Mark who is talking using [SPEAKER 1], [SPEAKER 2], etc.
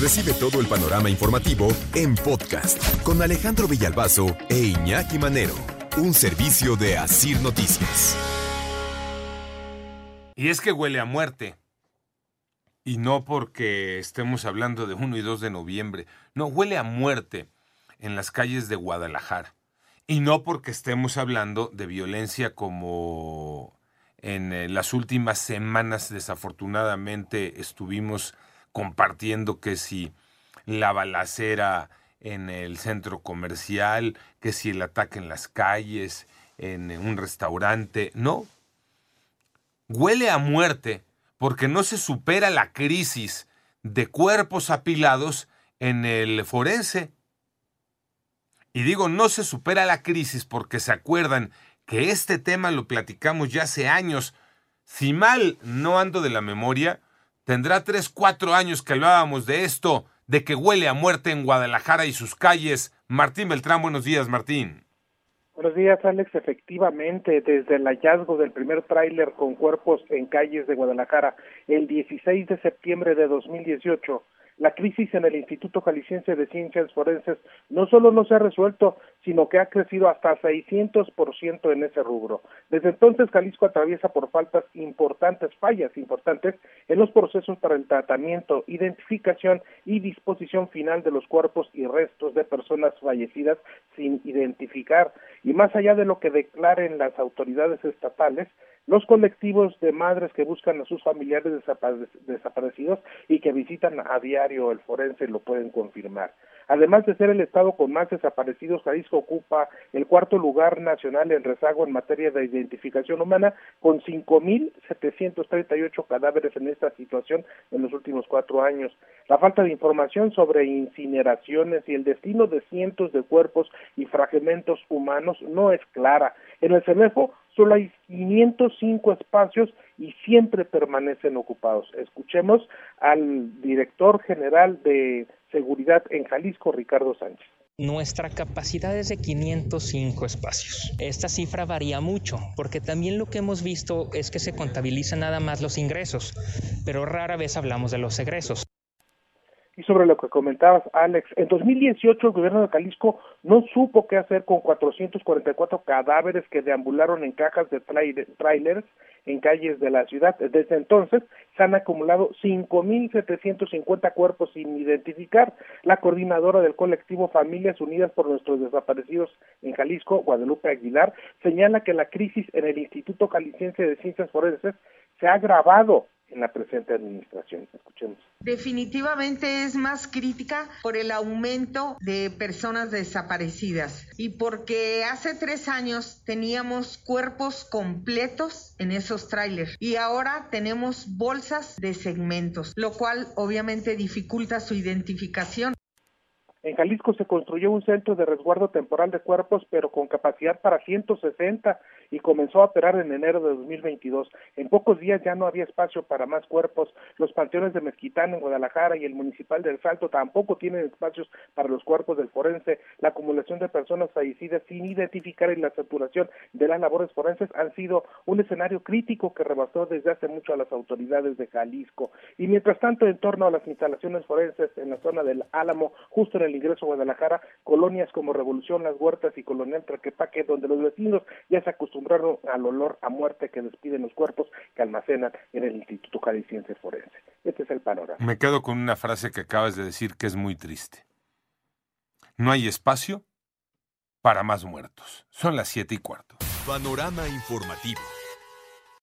[SPEAKER 1] Recibe todo el panorama informativo en podcast con Alejandro Villalbazo e Iñaki Manero, un servicio de Asir Noticias.
[SPEAKER 2] Y es que huele a muerte. Y no porque estemos hablando de 1 y 2 de noviembre. No, huele a muerte en las calles de Guadalajara. Y no porque estemos hablando de violencia como en eh, las últimas semanas desafortunadamente estuvimos compartiendo que si la balacera en el centro comercial, que si el ataque en las calles, en un restaurante, no. Huele a muerte porque no se supera la crisis de cuerpos apilados en el forense. Y digo, no se supera la crisis porque se acuerdan que este tema lo platicamos ya hace años. Si mal no ando de la memoria, tendrá tres, cuatro años que hablábamos de esto, de que huele a muerte en Guadalajara y sus calles. Martín Beltrán, buenos días, Martín.
[SPEAKER 3] Buenos días, Alex. Efectivamente, desde el hallazgo del primer tráiler con cuerpos en calles de Guadalajara el 16 de septiembre de 2018, la crisis en el Instituto Jalisciense de Ciencias Forenses no solo no se ha resuelto, sino que ha crecido hasta 600% en ese rubro. Desde entonces, Jalisco atraviesa por faltas importantes, fallas importantes en los procesos para el tratamiento, identificación y disposición final de los cuerpos y restos de personas fallecidas sin identificar. Y más allá de lo que declaren las autoridades estatales, los colectivos de madres que buscan a sus familiares desaparecidos y que visitan a diario el forense lo pueden confirmar. Además de ser el estado con más desaparecidos, Jalisco ocupa el cuarto lugar nacional en rezago en materia de identificación humana, con 5.738 cadáveres en esta situación en los últimos cuatro años. La falta de información sobre incineraciones y el destino de cientos de cuerpos y fragmentos humanos no es clara. En el CEMEFO solo hay 505 espacios y siempre permanecen ocupados. Escuchemos al director general de Seguridad en Jalisco, Ricardo Sánchez.
[SPEAKER 4] Nuestra capacidad es de 505 espacios. Esta cifra varía mucho porque también lo que hemos visto es que se contabilizan nada más los ingresos, pero rara vez hablamos de los egresos.
[SPEAKER 3] Y sobre lo que comentabas, Alex, en 2018 el gobierno de Jalisco no supo qué hacer con 444 cadáveres que deambularon en cajas de trailers en calles de la ciudad. Desde entonces se han acumulado 5.750 cuerpos sin identificar. La coordinadora del colectivo Familias Unidas por Nuestros Desaparecidos en Jalisco, Guadalupe Aguilar, señala que la crisis en el Instituto Jalisciense de Ciencias Forenses se ha agravado en la presente administración. Escuchemos.
[SPEAKER 5] Definitivamente es más crítica por el aumento de personas desaparecidas y porque hace tres años teníamos cuerpos completos en esos trailers y ahora tenemos bolsas de segmentos, lo cual obviamente dificulta su identificación.
[SPEAKER 3] En Jalisco se construyó un centro de resguardo temporal de cuerpos, pero con capacidad para 160 y comenzó a operar en enero de 2022. En pocos días ya no había espacio para más cuerpos. Los panteones de Mezquitán en Guadalajara y el municipal del Salto tampoco tienen espacios para los cuerpos del forense. La acumulación de personas fallecidas sin identificar y la saturación de las labores forenses han sido un escenario crítico que rebasó desde hace mucho a las autoridades de Jalisco. Y mientras tanto, en torno a las instalaciones forenses en la zona del Álamo, justo en el ingreso a Guadalajara, colonias como Revolución, Las Huertas y Colonial Traquepaque, donde los vecinos ya se acostumbraron al olor a muerte que despiden los cuerpos que almacenan en el Instituto Jalisciense Forense. Este es el panorama.
[SPEAKER 2] Me quedo con una frase que acabas de decir que es muy triste. No hay espacio para más muertos. Son las siete y cuarto.
[SPEAKER 1] Panorama informativo.